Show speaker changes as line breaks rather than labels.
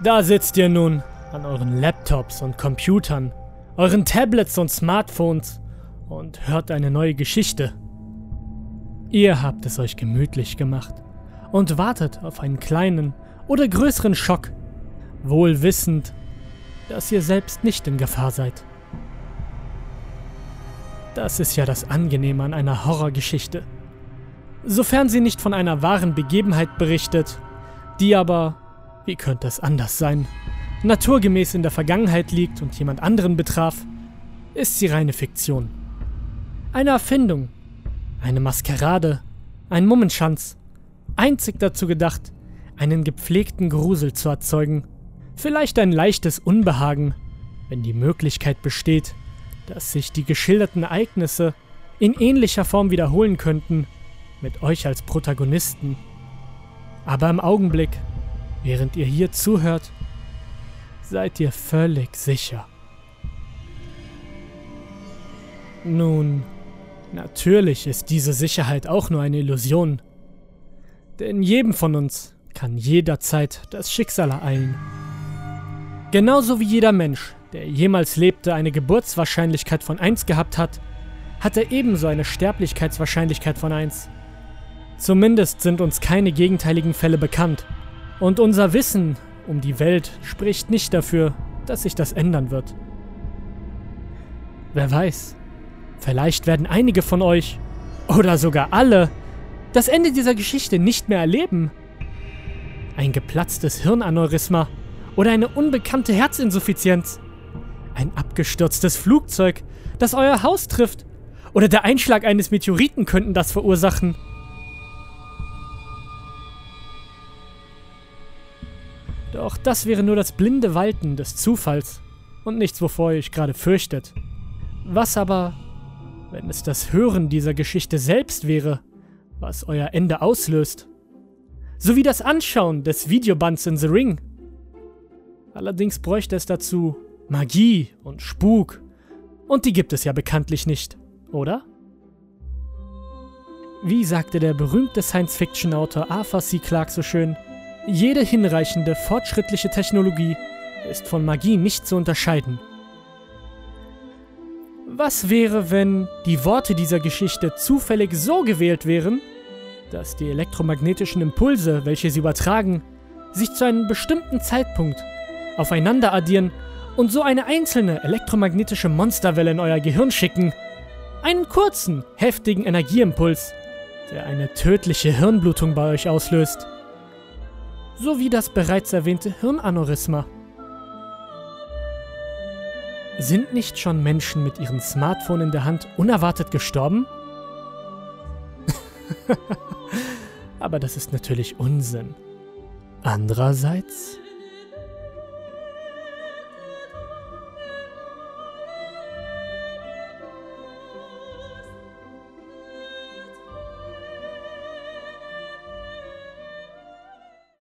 Da sitzt ihr nun an euren Laptops und Computern, euren Tablets und Smartphones und hört eine neue Geschichte. Ihr habt es euch gemütlich gemacht und wartet auf einen kleinen oder größeren Schock, wohl wissend, dass ihr selbst nicht in Gefahr seid. Das ist ja das Angenehme an einer Horrorgeschichte. Sofern sie nicht von einer wahren Begebenheit berichtet, die aber wie könnte es anders sein? Naturgemäß in der Vergangenheit liegt und jemand anderen betraf, ist sie reine Fiktion. Eine Erfindung, eine Maskerade, ein Mummenschanz, einzig dazu gedacht, einen gepflegten Grusel zu erzeugen, vielleicht ein leichtes Unbehagen, wenn die Möglichkeit besteht, dass sich die geschilderten Ereignisse in ähnlicher Form wiederholen könnten, mit euch als Protagonisten. Aber im Augenblick Während ihr hier zuhört, seid ihr völlig sicher. Nun, natürlich ist diese Sicherheit auch nur eine Illusion. Denn jedem von uns kann jederzeit das Schicksal ereilen. Genauso wie jeder Mensch, der jemals lebte, eine Geburtswahrscheinlichkeit von 1 gehabt hat, hat er ebenso eine Sterblichkeitswahrscheinlichkeit von 1. Zumindest sind uns keine gegenteiligen Fälle bekannt. Und unser Wissen um die Welt spricht nicht dafür, dass sich das ändern wird. Wer weiß, vielleicht werden einige von euch, oder sogar alle, das Ende dieser Geschichte nicht mehr erleben. Ein geplatztes Hirnaneurysma oder eine unbekannte Herzinsuffizienz. Ein abgestürztes Flugzeug, das euer Haus trifft. Oder der Einschlag eines Meteoriten könnten das verursachen. Doch das wäre nur das blinde Walten des Zufalls und nichts, wovor ihr euch gerade fürchtet. Was aber, wenn es das Hören dieser Geschichte selbst wäre, was euer Ende auslöst? Sowie das Anschauen des Videobands in The Ring. Allerdings bräuchte es dazu Magie und Spuk. Und die gibt es ja bekanntlich nicht, oder? Wie sagte der berühmte Science-Fiction-Autor Arthur C. Clarke so schön, jede hinreichende fortschrittliche Technologie ist von Magie nicht zu unterscheiden. Was wäre, wenn die Worte dieser Geschichte zufällig so gewählt wären, dass die elektromagnetischen Impulse, welche sie übertragen, sich zu einem bestimmten Zeitpunkt aufeinander addieren und so eine einzelne elektromagnetische Monsterwelle in euer Gehirn schicken? Einen kurzen, heftigen Energieimpuls, der eine tödliche Hirnblutung bei euch auslöst sowie das bereits erwähnte Hirnaneurysma. Sind nicht schon Menschen mit ihrem Smartphone in der Hand unerwartet gestorben? Aber das ist natürlich Unsinn. Andererseits